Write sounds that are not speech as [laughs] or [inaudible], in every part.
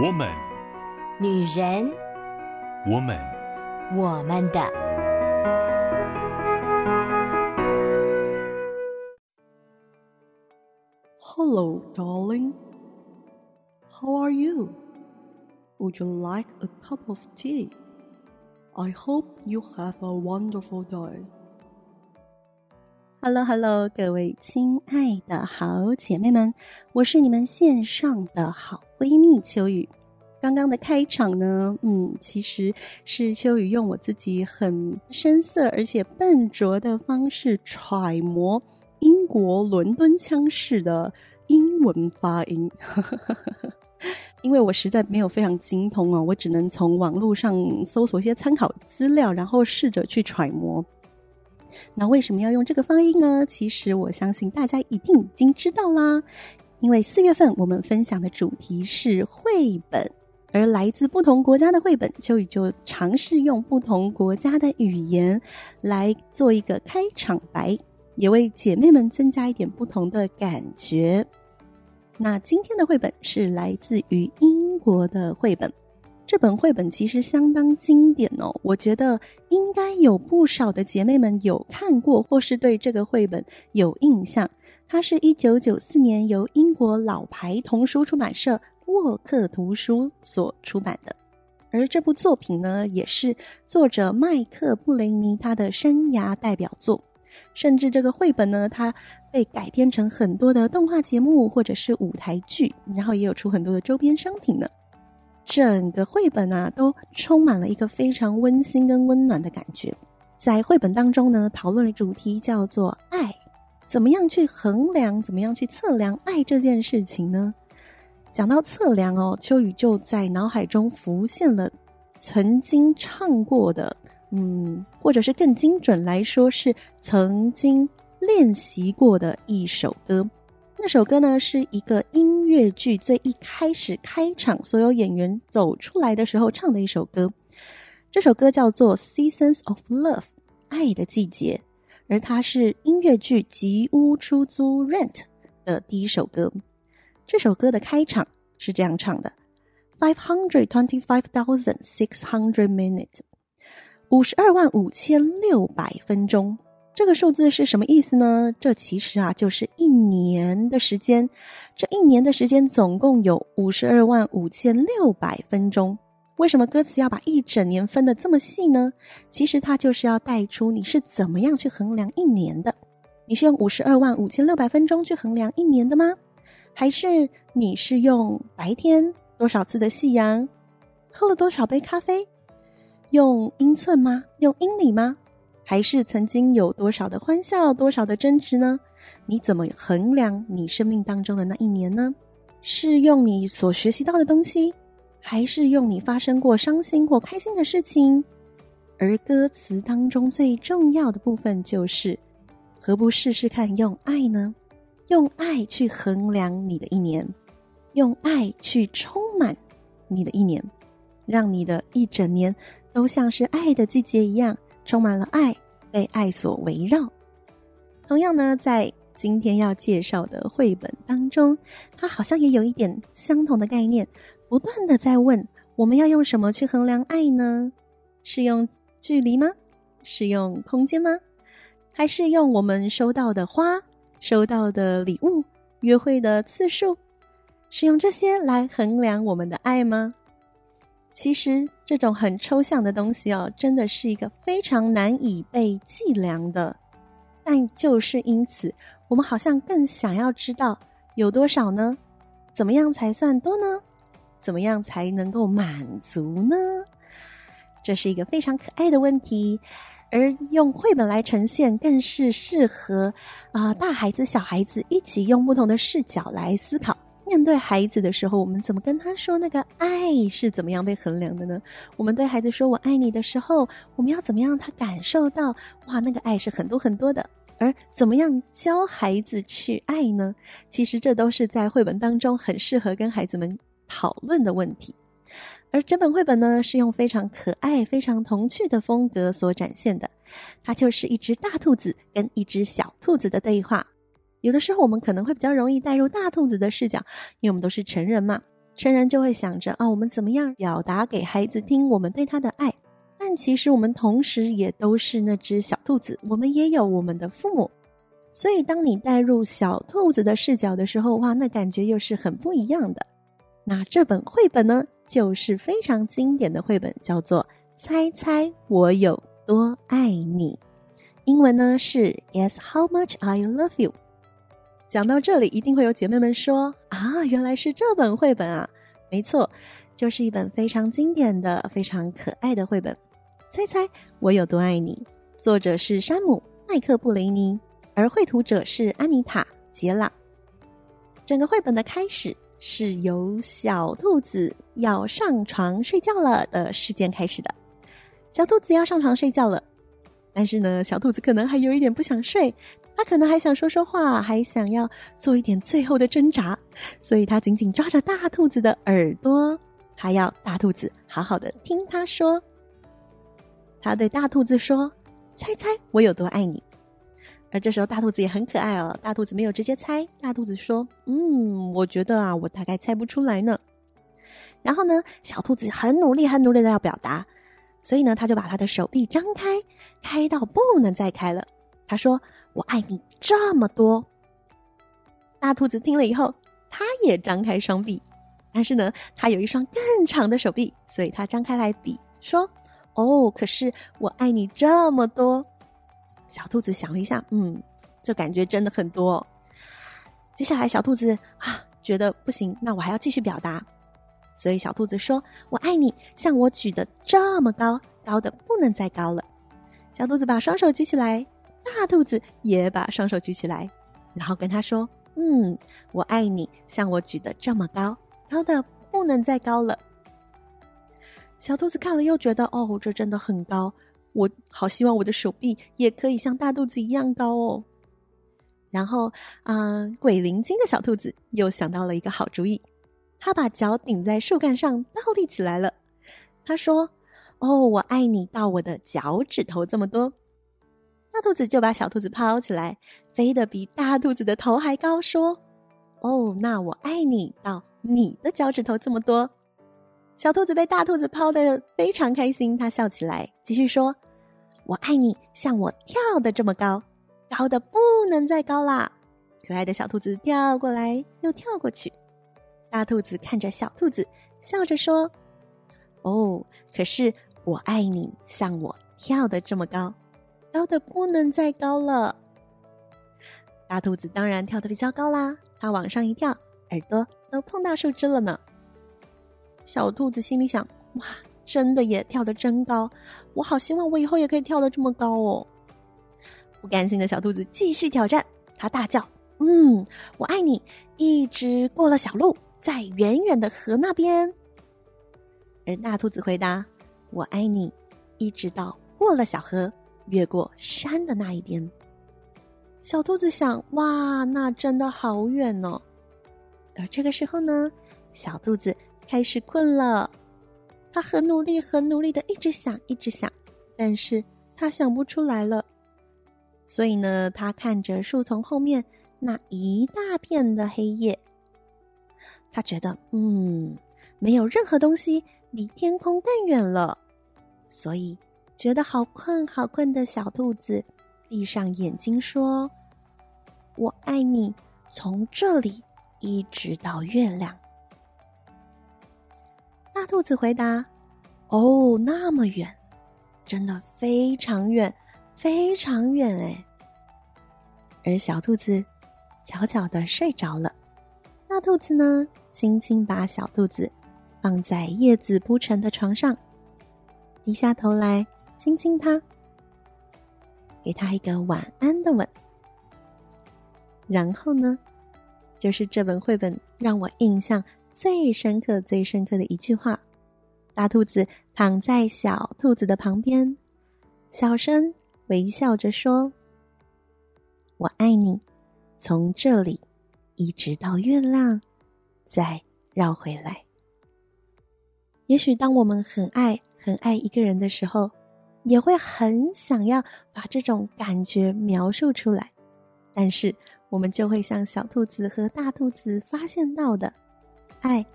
我们，女人，我们，我们的。Hello, darling. How are you? Would you like a cup of tea? I hope you have a wonderful day. Hello, Hello，各位亲爱的好姐妹们，我是你们线上的好 闺蜜秋雨。刚刚的开场呢，嗯，其实是秋雨用我自己很深色而且笨拙的方式揣摩英国伦敦腔式的英文发音，[laughs] 因为我实在没有非常精通哦，我只能从网络上搜索一些参考资料，然后试着去揣摩。那为什么要用这个发音呢？其实我相信大家一定已经知道啦，因为四月份我们分享的主题是绘本，而来自不同国家的绘本，秋雨就尝试用不同国家的语言来做一个开场白，也为姐妹们增加一点不同的感觉。那今天的绘本是来自于英国的绘本。这本绘本其实相当经典哦，我觉得应该有不少的姐妹们有看过，或是对这个绘本有印象。它是一九九四年由英国老牌童书出版社沃克图书所出版的，而这部作品呢，也是作者麦克布雷尼他的生涯代表作。甚至这个绘本呢，它被改编成很多的动画节目或者是舞台剧，然后也有出很多的周边商品呢。整个绘本啊，都充满了一个非常温馨跟温暖的感觉。在绘本当中呢，讨论的主题叫做爱，怎么样去衡量，怎么样去测量爱这件事情呢？讲到测量哦，秋雨就在脑海中浮现了曾经唱过的，嗯，或者是更精准来说，是曾经练习过的一首歌。那首歌呢，是一个音乐剧最一开始开场，所有演员走出来的时候唱的一首歌。这首歌叫做《Seasons of Love》，爱的季节，而它是音乐剧《吉屋出租》（Rent） 的第一首歌。这首歌的开场是这样唱的：Five hundred twenty-five thousand six hundred minutes，五十二万五千六百分钟。这个数字是什么意思呢？这其实啊，就是一年的时间。这一年的时间总共有五十二万五千六百分钟。为什么歌词要把一整年分得这么细呢？其实它就是要带出你是怎么样去衡量一年的。你是用五十二万五千六百分钟去衡量一年的吗？还是你是用白天多少次的夕阳，喝了多少杯咖啡，用英寸吗？用英里吗？还是曾经有多少的欢笑，多少的争执呢？你怎么衡量你生命当中的那一年呢？是用你所学习到的东西，还是用你发生过伤心或开心的事情？而歌词当中最重要的部分就是，何不试试看用爱呢？用爱去衡量你的一年，用爱去充满你的一年，让你的一整年都像是爱的季节一样。充满了爱，被爱所围绕。同样呢，在今天要介绍的绘本当中，它好像也有一点相同的概念，不断的在问：我们要用什么去衡量爱呢？是用距离吗？是用空间吗？还是用我们收到的花、收到的礼物、约会的次数？是用这些来衡量我们的爱吗？其实这种很抽象的东西哦，真的是一个非常难以被计量的。但就是因此，我们好像更想要知道有多少呢？怎么样才算多呢？怎么样才能够满足呢？这是一个非常可爱的问题，而用绘本来呈现，更是适合啊、大孩子、小孩子一起用不同的视角来思考。面对孩子的时候，我们怎么跟他说那个爱是怎么样被衡量的呢？我们对孩子说“我爱你”的时候，我们要怎么样让他感受到哇，那个爱是很多很多的？而怎么样教孩子去爱呢？其实这都是在绘本当中很适合跟孩子们讨论的问题。而整本绘本呢，是用非常可爱、非常童趣的风格所展现的，它就是一只大兔子跟一只小兔子的对话。有的时候我们可能会比较容易带入大兔子的视角，因为我们都是成人嘛。成人就会想着啊，我们怎么样表达给孩子听我们对他的爱？但其实我们同时也都是那只小兔子，我们也有我们的父母。所以，当你带入小兔子的视角的时候，哇，那感觉又是很不一样的。那这本绘本呢，就是非常经典的绘本，叫做《猜猜我有多爱你》。英文呢是 Guess How Much I Love You。讲到这里，一定会有姐妹们说啊，原来是这本绘本啊！没错，就是一本非常经典的、非常可爱的绘本。猜猜我有多爱你？作者是山姆·麦克布雷尼，而绘图者是安妮塔·杰朗。整个绘本的开始是由小兔子要上床睡觉了的事件开始的。小兔子要上床睡觉了，但是呢，小兔子可能还有一点不想睡，它可能还想说说话，还想要做一点最后的挣扎，所以它紧紧抓着大兔子的耳朵，还要大兔子好好的听它说。他对大兔子说：“猜猜我有多爱你。”而这时候大兔子也很可爱哦。大兔子没有直接猜，大兔子说：“嗯，我觉得啊，我大概猜不出来呢。”然后呢，小兔子很努力、很努力的要表达，所以呢，他就把他的手臂张开，开到不能再开了。他说：“我爱你这么多。”大兔子听了以后，他也张开双臂，但是呢，他有一双更长的手臂，所以他张开来比说。哦，可是我爱你这么多。小兔子想了一下，嗯，这感觉真的很多。接下来，小兔子啊，觉得不行，那我还要继续表达。所以，小兔子说：“我爱你，像我举得这么高，高的不能再高了。”小兔子把双手举起来，大兔子也把双手举起来，然后跟他说：“嗯，我爱你，像我举得这么高，高的不能再高了。”小兔子看了又觉得，哦，这真的很高，我好希望我的手臂也可以像大肚子一样高哦。然后，啊、鬼灵精的小兔子又想到了一个好主意，他把脚顶在树干上倒立起来了。他说：“哦，我爱你到我的脚趾头这么多。”大兔子就把小兔子抛起来，飞得比大兔子的头还高，说：“哦，那我爱你到你的脚趾头这么多。”小兔子被大兔子抛得非常开心，它笑起来，继续说：“我爱你，像我跳得这么高，高得不能再高啦！”可爱的小兔子跳过来又跳过去，大兔子看着小兔子，笑着说：“哦，可是我爱你，像我跳得这么高，高得不能再高了。”大兔子当然跳得比较高啦，它往上一跳，耳朵都碰到树枝了呢。小兔子心里想：“哇，真的耶，跳得真高！我好希望我以后也可以跳得这么高哦。”不甘心的小兔子继续挑战，它大叫：“嗯，我爱你！”一直过了小路，在远远的河那边。而大兔子回答：“我爱你！”一直到过了小河，越过山的那一边。小兔子想：“哇，那真的好远哦。”而这个时候呢，小兔子。开始困了，他很努力，很努力的一直想，一直想，但是他想不出来了。所以呢，他看着树丛后面那一大片的黑夜，他觉得，嗯，没有任何东西离天空更远了。所以，觉得好困，好困的小兔子闭上眼睛说：“我爱你，从这里一直到月亮。”大兔子回答：“哦，那么远，真的非常远，非常远哎。”而小兔子悄悄的睡着了。大兔子呢，轻轻把小兔子放在叶子铺成的床上，低下头来亲亲它，给它一个晚安的吻。然后呢，就是这本绘本让我印象。最深刻、最深刻的一句话：大兔子躺在小兔子的旁边，小声微笑着说：“我爱你，从这里一直到月亮，再绕回来。”也许当我们很爱、很爱一个人的时候，也会很想要把这种感觉描述出来，但是我们就会像小兔子和大兔子发现到的。爱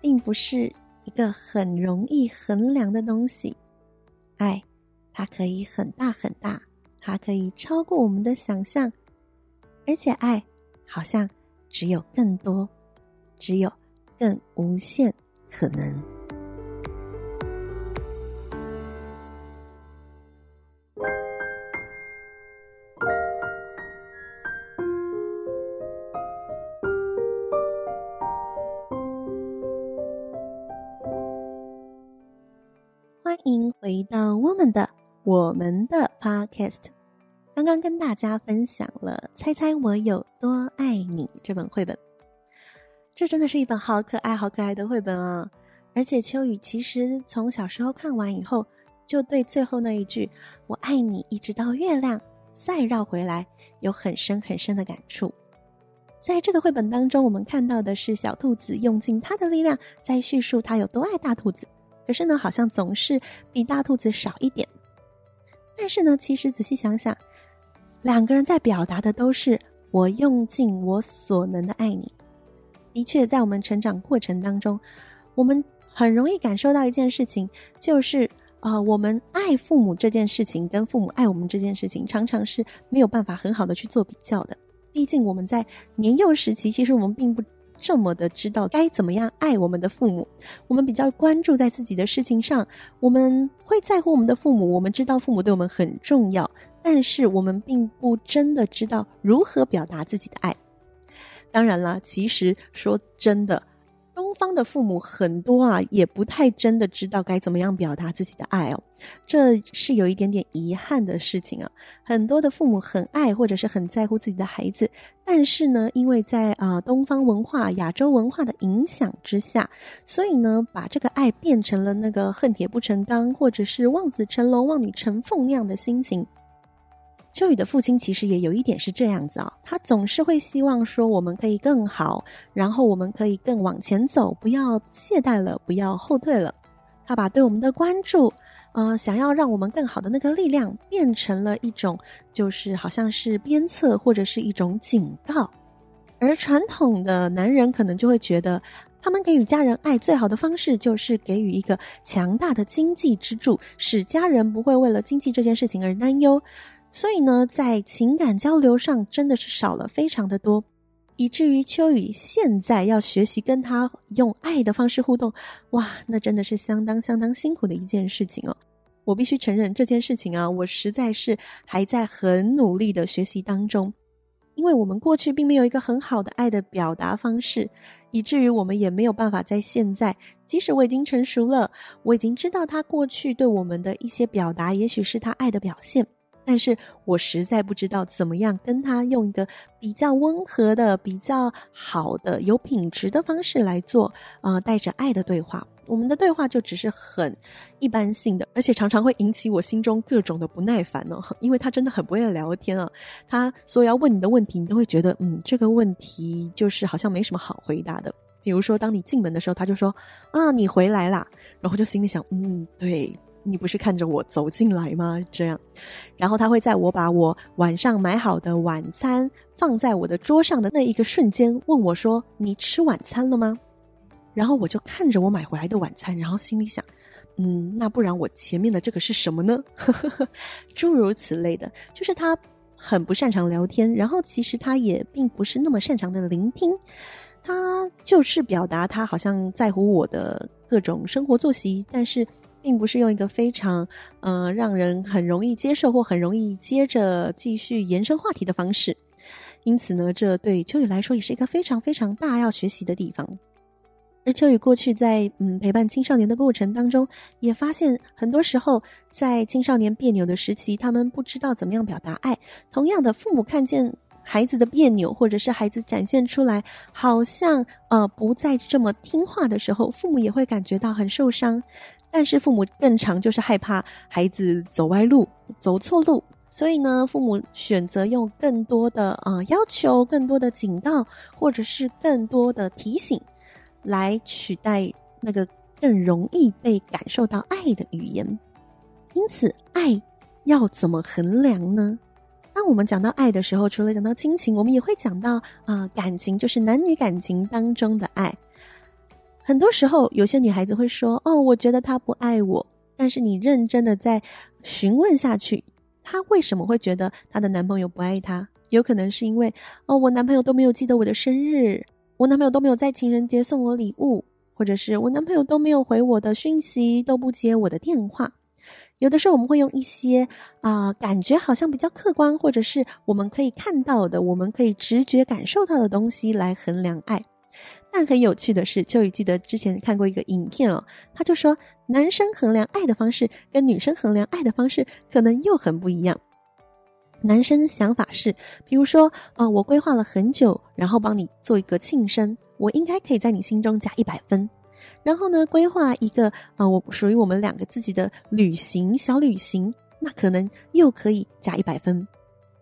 并不是一个很容易衡量的东西。爱，它可以很大很大，它可以超过我们的想象，而且爱好像只有更多，只有更无限可能。回到我们的我们的 Podcast。刚刚跟大家分享了《猜猜我有多爱你》这本绘本，这真的是一本好可爱、好可爱的绘本啊！而且秋雨其实从小时候看完以后，就对最后那一句“我爱你一直到月亮再绕回来”有很深很深的感触。在这个绘本当中，我们看到的是小兔子用尽它的力量在叙述它有多爱大兔子。可是呢，好像总是比大兔子少一点。但是呢，其实仔细想想，两个人在表达的都是“我用尽我所能的爱你”。的确，在我们成长过程当中，我们很容易感受到一件事情，就是啊、呃，我们爱父母这件事情跟父母爱我们这件事情，常常是没有办法很好的去做比较的。毕竟我们在年幼时期，其实我们并不。这么的知道该怎么样爱我们的父母，我们比较关注在自己的事情上，我们会在乎我们的父母，我们知道父母对我们很重要，但是我们并不真的知道如何表达自己的爱。当然了，其实说真的。东方的父母很多啊，也不太真的知道该怎么样表达自己的爱哦，这是有一点点遗憾的事情啊。很多的父母很爱或者是很在乎自己的孩子，但是呢，因为在啊、东方文化、亚洲文化的影响之下，所以呢，把这个爱变成了那个恨铁不成钢，或者是望子成龙、望女成凤那样的心情。秋雨的父亲其实也有一点是这样子啊、哦，他总是会希望说我们可以更好，然后我们可以更往前走，不要懈怠了，不要后退了。他把对我们的关注，呃，想要让我们更好的那个力量，变成了一种就是好像是鞭策或者是一种警告。而传统的男人可能就会觉得，他们给予家人爱最好的方式就是给予一个强大的经济支柱，使家人不会为了经济这件事情而担忧。所以呢，在情感交流上真的是少了非常的多，以至于秋雨现在要学习跟他用爱的方式互动，哇，那真的是相当相当辛苦的一件事情哦。我必须承认这件事情啊，我实在是还在很努力的学习当中，因为我们过去并没有一个很好的爱的表达方式，以至于我们也没有办法在现在，即使我已经成熟了，我已经知道他过去对我们的一些表达，也许是他爱的表现。但是我实在不知道怎么样跟他用一个比较温和的、比较好的、有品质的方式来做，呃，带着爱的对话。我们的对话就只是很一般性的，而且常常会引起我心中各种的不耐烦哦，[laughs] 因为他真的很不会聊天啊。他所有要问你的问题，你都会觉得，嗯，这个问题就是好像没什么好回答的。比如说，当你进门的时候，他就说，啊，你回来啦，然后就心里想，嗯，对。你不是看着我走进来吗？这样，然后他会在我把我晚上买好的晚餐放在我的桌上的那一个瞬间问我说：“你吃晚餐了吗？”然后我就看着我买回来的晚餐，然后心里想：“嗯，那不然我前面的这个是什么呢？” [laughs] 诸如此类的，就是他很不擅长聊天，然后其实他也并不是那么擅长的聆听，他就是表达他好像在乎我的各种生活作息，但是。并不是用一个非常，呃，让人很容易接受或很容易接着继续延伸话题的方式，因此呢，这对秋雨来说也是一个非常非常大要学习的地方。而秋雨过去在嗯陪伴青少年的过程当中，也发现很多时候在青少年别扭的时期，他们不知道怎么样表达爱。同样的，父母看见孩子的别扭，或者是孩子展现出来好像呃不再这么听话的时候，父母也会感觉到很受伤。但是父母更常就是害怕孩子走歪路、走错路，所以呢，父母选择用更多的呃要求、更多的警告，或者是更多的提醒，来取代那个更容易被感受到爱的语言。因此，爱要怎么衡量呢？当我们讲到爱的时候，除了讲到亲情，我们也会讲到啊、感情，就是男女感情当中的爱。很多时候，有些女孩子会说：“哦，我觉得他不爱我。”但是你认真的再询问下去，她为什么会觉得她的男朋友不爱她？有可能是因为哦，我男朋友都没有记得我的生日，我男朋友都没有在情人节送我礼物，或者是我男朋友都没有回我的讯息，都不接我的电话。有的时候我们会用一些啊、感觉好像比较客观，或者是我们可以看到的，我们可以直觉感受到的东西来衡量爱。但很有趣的是，秋雨记得之前看过一个影片哦，他就说男生衡量爱的方式跟女生衡量爱的方式可能又很不一样。男生想法是，比如说，呃，我规划了很久，然后帮你做一个庆生，我应该可以在你心中加一百分。然后呢，规划一个呃，我属于我们两个自己的旅行小旅行，那可能又可以加一百分。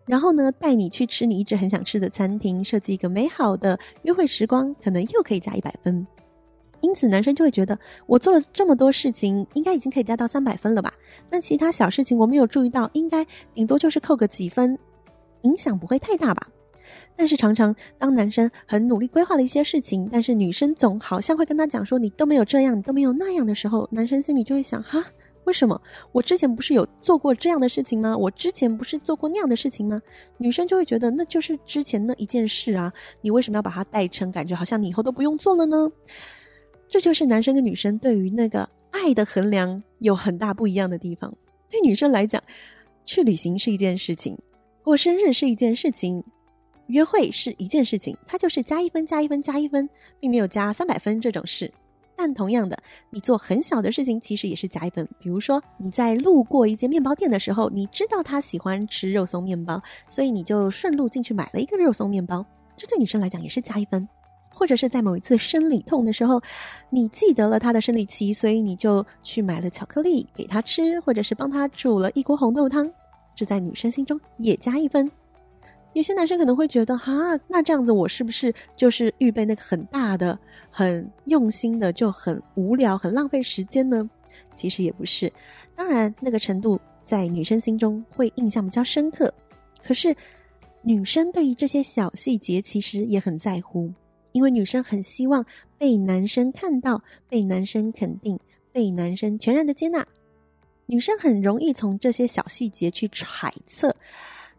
然后呢，带你去吃你一直很想吃的餐厅，设计一个美好的约会时光，可能又可以加一百分。因此，男生就会觉得我做了这么多事情，应该已经可以加到三百分了吧？那其他小事情我没有注意到，应该顶多就是扣个几分，影响不会太大吧？但是常常当男生很努力规划了一些事情，但是女生总好像会跟他讲说你都没有这样，你都没有那样的时候，男生心里就会想哈。为什么我之前不是有做过这样的事情吗？我之前不是做过那样的事情吗？女生就会觉得那就是之前那一件事啊，你为什么要把它带成感觉好像你以后都不用做了呢？这就是男生跟女生对于那个爱的衡量有很大不一样的地方。对女生来讲，去旅行是一件事情，过生日是一件事情，约会是一件事情，它就是加一分、加一分、加一分，并没有加三百分这种事。但同样的，你做很小的事情，其实也是加一分。比如说，你在路过一间面包店的时候，你知道他喜欢吃肉松面包，所以你就顺路进去买了一个肉松面包，这对女生来讲也是加一分。或者是在某一次生理痛的时候，你记得了他的生理期，所以你就去买了巧克力给他吃，或者是帮他煮了一锅红豆汤，这在女生心中也加一分。有些男生可能会觉得，哈，那这样子我是不是就是预备那个很大的、很用心的，就很无聊、很浪费时间呢？其实也不是，当然那个程度在女生心中会印象比较深刻。可是女生对于这些小细节其实也很在乎，因为女生很希望被男生看到、被男生肯定、被男生全然的接纳。女生很容易从这些小细节去揣测。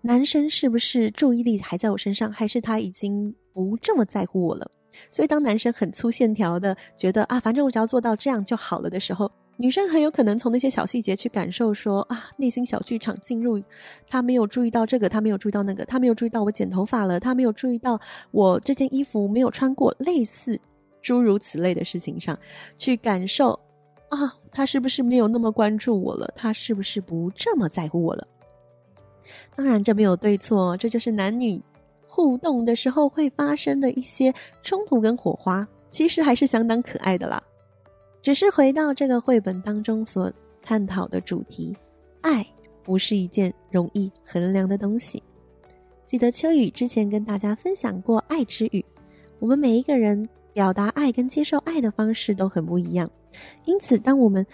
男生是不是注意力还在我身上，还是他已经不这么在乎我了？所以当男生很粗线条的觉得啊，反正我只要做到这样就好了的时候，女生很有可能从那些小细节去感受说啊，内心小剧场进入，他没有注意到这个，他没有注意到那个，他没有注意到我剪头发了，他没有注意到我这件衣服没有穿过，类似诸如此类的事情上去感受啊，他是不是没有那么关注我了？他是不是不这么在乎我了？当然，这没有对错，这就是男女互动的时候会发生的一些冲突跟火花，其实还是相当可爱的啦。只是回到这个绘本当中所探讨的主题，爱不是一件容易衡量的东西。记得秋雨之前跟大家分享过爱之语，我们每一个人表达爱跟接受爱的方式都很不一样，因此当我们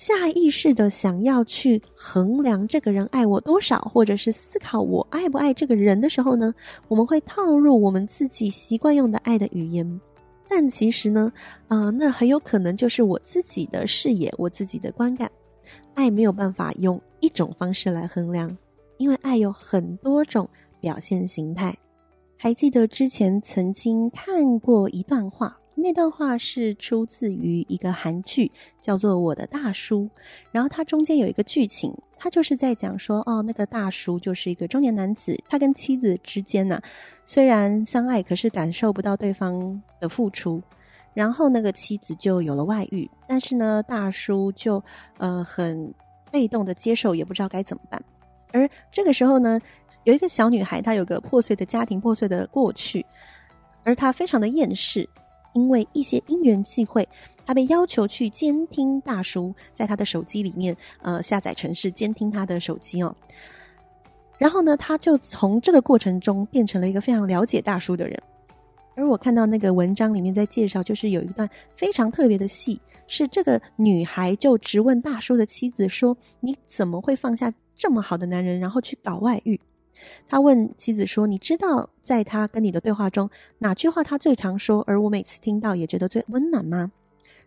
下意识的想要去衡量这个人爱我多少，或者是思考我爱不爱这个人的时候呢，我们会套入我们自己习惯用的爱的语言。但其实呢，啊、那很有可能就是我自己的视野，我自己的观感。爱没有办法用一种方式来衡量，因为爱有很多种表现形态。还记得之前曾经看过一段话。那段话是出自于一个韩剧，叫做《我的大叔》。然后它中间有一个剧情，他就是在讲说，哦，那个大叔就是一个中年男子，他跟妻子之间呢、虽然相爱，可是感受不到对方的付出。然后那个妻子就有了外遇，但是呢，大叔就呃很被动的接受，也不知道该怎么办。而这个时候呢，有一个小女孩，她有个破碎的家庭，破碎的过去，而她非常的厌世。因为一些因缘际会，他被要求去监听大叔，在他的手机里面，呃，下载程式监听他的手机哦。然后呢，他就从这个过程中变成了一个非常了解大叔的人。而我看到那个文章里面在介绍，就是有一段非常特别的戏，是这个女孩就质问大叔的妻子说：“你怎么会放下这么好的男人，然后去搞外遇？”他问妻子说：“你知道在他跟你的对话中，哪句话他最常说，而我每次听到也觉得最温暖吗？”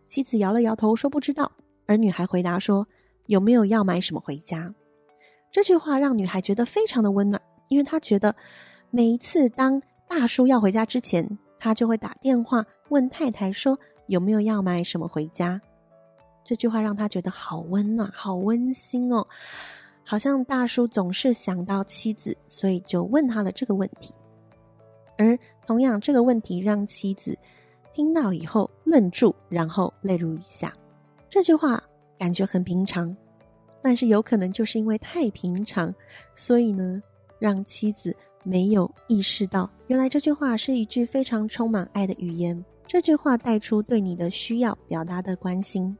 妻子摇了摇头说：“不知道。”而女孩回答说：“有没有要买什么回家？”这句话让女孩觉得非常的温暖，因为她觉得每一次当大叔要回家之前，他就会打电话问太太说：“有没有要买什么回家？”这句话让她觉得好温暖，好温馨哦。好像大叔总是想到妻子，所以就问他了这个问题。而同样，这个问题让妻子听到以后愣住，然后泪如雨下。这句话感觉很平常，但是有可能就是因为太平常，所以呢，让妻子没有意识到，原来这句话是一句非常充满爱的语言。这句话带出对你的需要表达的关心。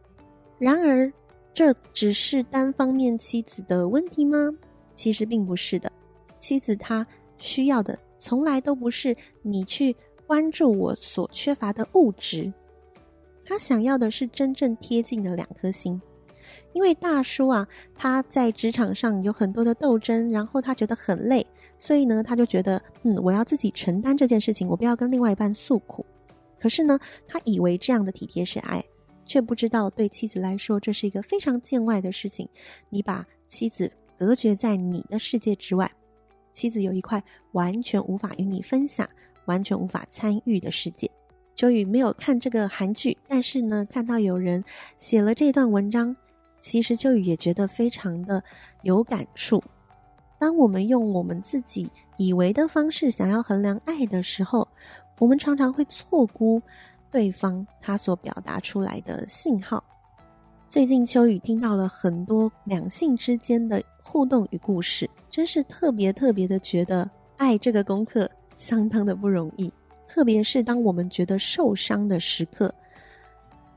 然而，这只是单方面妻子的问题吗？其实并不是的。妻子她需要的从来都不是你去关注我所缺乏的物质，她想要的是真正贴近的两颗心。因为大叔啊，他在职场上有很多的斗争，然后他觉得很累，所以呢，他就觉得，嗯，我要自己承担这件事情，我不要跟另外一半诉苦。可是呢，他以为这样的体贴是爱。却不知道，对妻子来说，这是一个非常见外的事情。你把妻子隔绝在你的世界之外，妻子有一块完全无法与你分享、完全无法参与的世界。秋雨没有看这个韩剧，但是呢，看到有人写了这段文章，其实秋雨也觉得非常的有感触。当我们用我们自己以为的方式想要衡量爱的时候，我们常常会错估。对方他所表达出来的信号。最近秋雨听到了很多两性之间的互动与故事，真是特别特别的觉得爱这个功课相当的不容易。特别是当我们觉得受伤的时刻，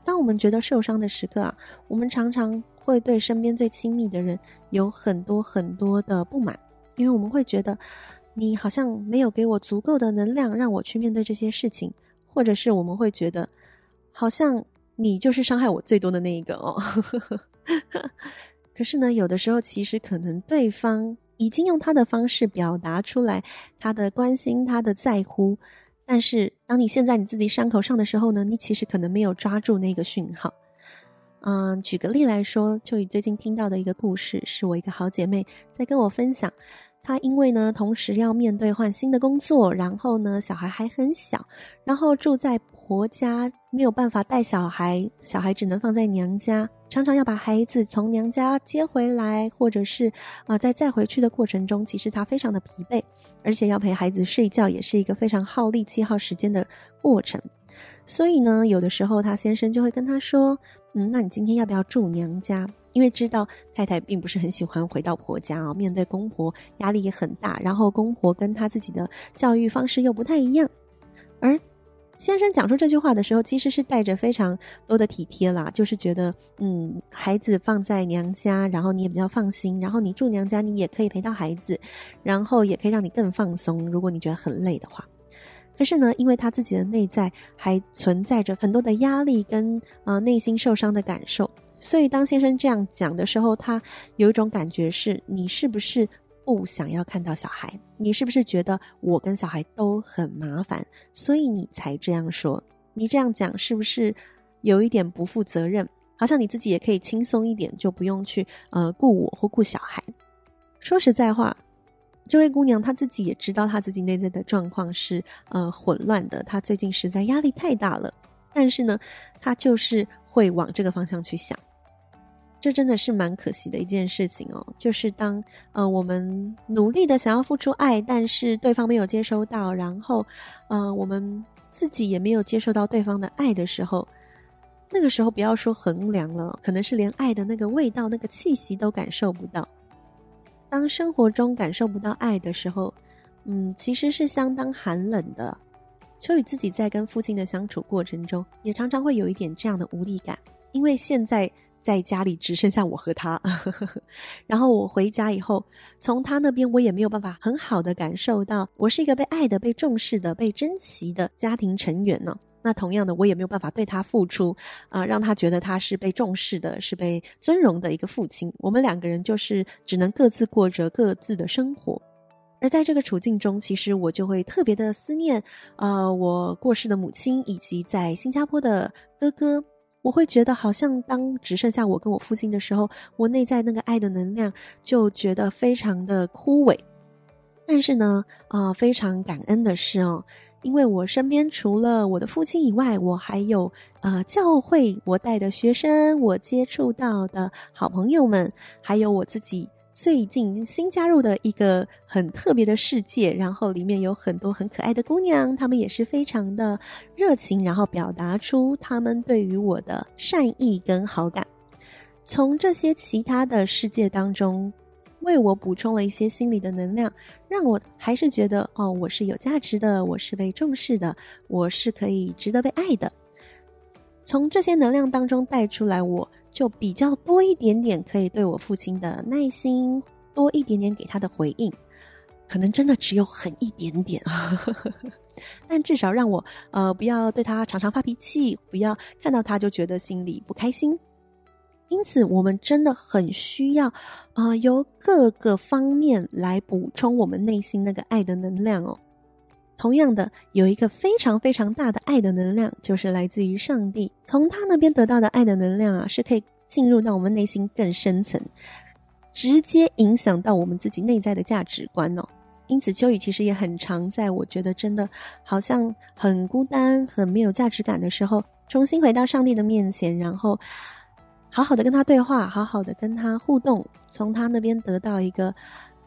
当我们觉得受伤的时刻啊，我们常常会对身边最亲密的人有很多很多的不满，因为我们会觉得你好像没有给我足够的能量让我去面对这些事情。或者是我们会觉得，好像你就是伤害我最多的那一个哦。[laughs] 可是呢，有的时候其实可能对方已经用他的方式表达出来他的关心、他的在乎，但是当你陷在你自己伤口上的时候呢，你其实可能没有抓住那个讯号。嗯，举个例来说，就以最近听到的一个故事，是我一个好姐妹在跟我分享。她因为呢，同时要面对换新的工作，然后呢，小孩还很小，然后住在婆家，没有办法带小孩，小孩只能放在娘家，常常要把孩子从娘家接回来，或者是啊、呃，在再回去的过程中，其实她非常的疲惫，而且要陪孩子睡觉，也是一个非常耗力气、耗时间的过程。所以呢，有的时候她先生就会跟她说：“嗯，那你今天要不要住娘家？”因为知道太太并不是很喜欢回到婆家啊，面对公婆压力也很大，然后公婆跟他自己的教育方式又不太一样，而先生讲出这句话的时候，其实是带着非常多的体贴啦，就是觉得嗯，孩子放在娘家，然后你也比较放心，然后你住娘家，你也可以陪到孩子，然后也可以让你更放松，如果你觉得很累的话。可是呢，因为他自己的内在还存在着很多的压力跟呃内心受伤的感受。所以，当先生这样讲的时候，他有一种感觉是：你是不是不想要看到小孩？你是不是觉得我跟小孩都很麻烦，所以你才这样说？你这样讲是不是有一点不负责任？好像你自己也可以轻松一点，就不用去呃顾我或顾小孩。说实在话，这位姑娘她自己也知道她自己内在的状况是呃混乱的，她最近实在压力太大了。但是呢，她就是会往这个方向去想。这真的是蛮可惜的一件事情哦，就是当呃我们努力的想要付出爱，但是对方没有接收到，然后呃我们自己也没有接受到对方的爱的时候，那个时候不要说衡量了，可能是连爱的那个味道、那个气息都感受不到。当生活中感受不到爱的时候，嗯，其实是相当寒冷的。秋雨自己在跟父亲的相处过程中，也常常会有一点这样的无力感，因为现在。在家里只剩下我和他，[laughs] 然后我回家以后，从他那边我也没有办法很好的感受到我是一个被爱的、被重视的、被珍惜的家庭成员呢。那同样的，我也没有办法对他付出啊、让他觉得他是被重视的、是被尊荣的一个父亲。我们两个人就是只能各自过着各自的生活。而在这个处境中，其实我就会特别的思念，呃，我过世的母亲以及在新加坡的哥哥。我会觉得好像当只剩下我跟我父亲的时候，我内在那个爱的能量就觉得非常的枯萎。但是呢，啊、非常感恩的是哦，因为我身边除了我的父亲以外，我还有呃教会我带的学生，我接触到的好朋友们，还有我自己。最近新加入的一个很特别的世界，然后里面有很多很可爱的姑娘，她们也是非常的热情，然后表达出她们对于我的善意跟好感。从这些其他的世界当中，为我补充了一些心理的能量，让我还是觉得哦，我是有价值的，我是被重视的，我是可以值得被爱的。从这些能量当中带出来，我就比较多一点点可以对我父亲的耐心，多一点点给他的回应，可能真的只有很一点点啊，[laughs] 但至少让我呃不要对他常常发脾气，不要看到他就觉得心里不开心。因此，我们真的很需要啊、呃，由各个方面来补充我们内心那个爱的能量哦。同样的，有一个非常非常大的爱的能量，就是来自于上帝。从他那边得到的爱的能量啊，是可以进入到我们内心更深层，直接影响到我们自己内在的价值观哦。因此，秋雨其实也很常在我觉得真的好像很孤单、很没有价值感的时候，重新回到上帝的面前，然后好好的跟他对话，好好的跟他互动，从他那边得到一个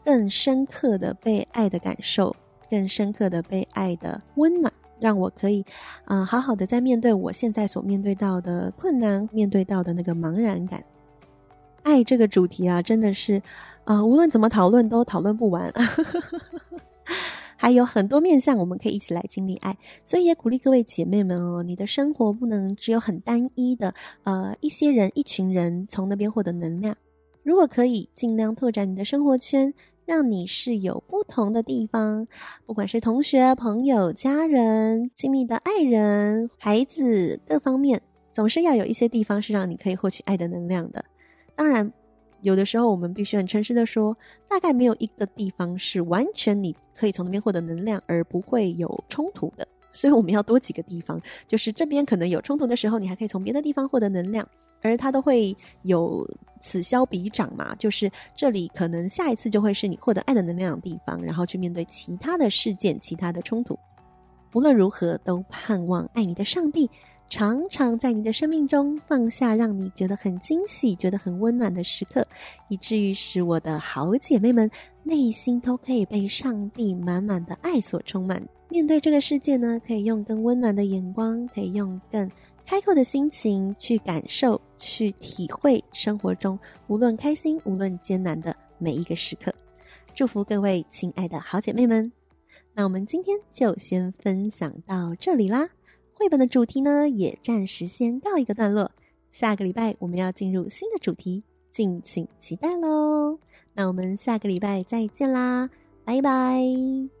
更深刻的被爱的感受。更深刻的被爱的温暖，让我可以，啊、呃，好好的在面对我现在所面对到的困难，面对到的那个茫然感。爱这个主题啊，真的是，啊、无论怎么讨论都讨论不完，[laughs] 还有很多面向我们可以一起来经历爱。所以也鼓励各位姐妹们哦，你的生活不能只有很单一的，呃，一些人、一群人从那边获得能量。如果可以，尽量拓展你的生活圈。让你是有不同的地方，不管是同学、朋友、家人、亲密的爱人、孩子，各方面总是要有一些地方是让你可以获取爱的能量的。当然，有的时候我们必须很诚实的说，大概没有一个地方是完全你可以从那边获得能量而不会有冲突的。所以我们要多几个地方，就是这边可能有冲突的时候，你还可以从别的地方获得能量。而它都会有此消彼长嘛，就是这里可能下一次就会是你获得爱的能量的地方，然后去面对其他的事件、其他的冲突。无论如何，都盼望爱你的上帝常常在你的生命中放下让你觉得很惊喜、觉得很温暖的时刻，以至于使我的好姐妹们内心都可以被上帝满满的爱所充满。面对这个世界呢，可以用更温暖的眼光，可以用更。开阔的心情去感受、去体会生活中无论开心、无论艰难的每一个时刻。祝福各位亲爱的好姐妹们。那我们今天就先分享到这里啦。绘本的主题呢，也暂时先告一个段落。下个礼拜我们要进入新的主题，敬请期待喽。那我们下个礼拜再见啦，拜拜。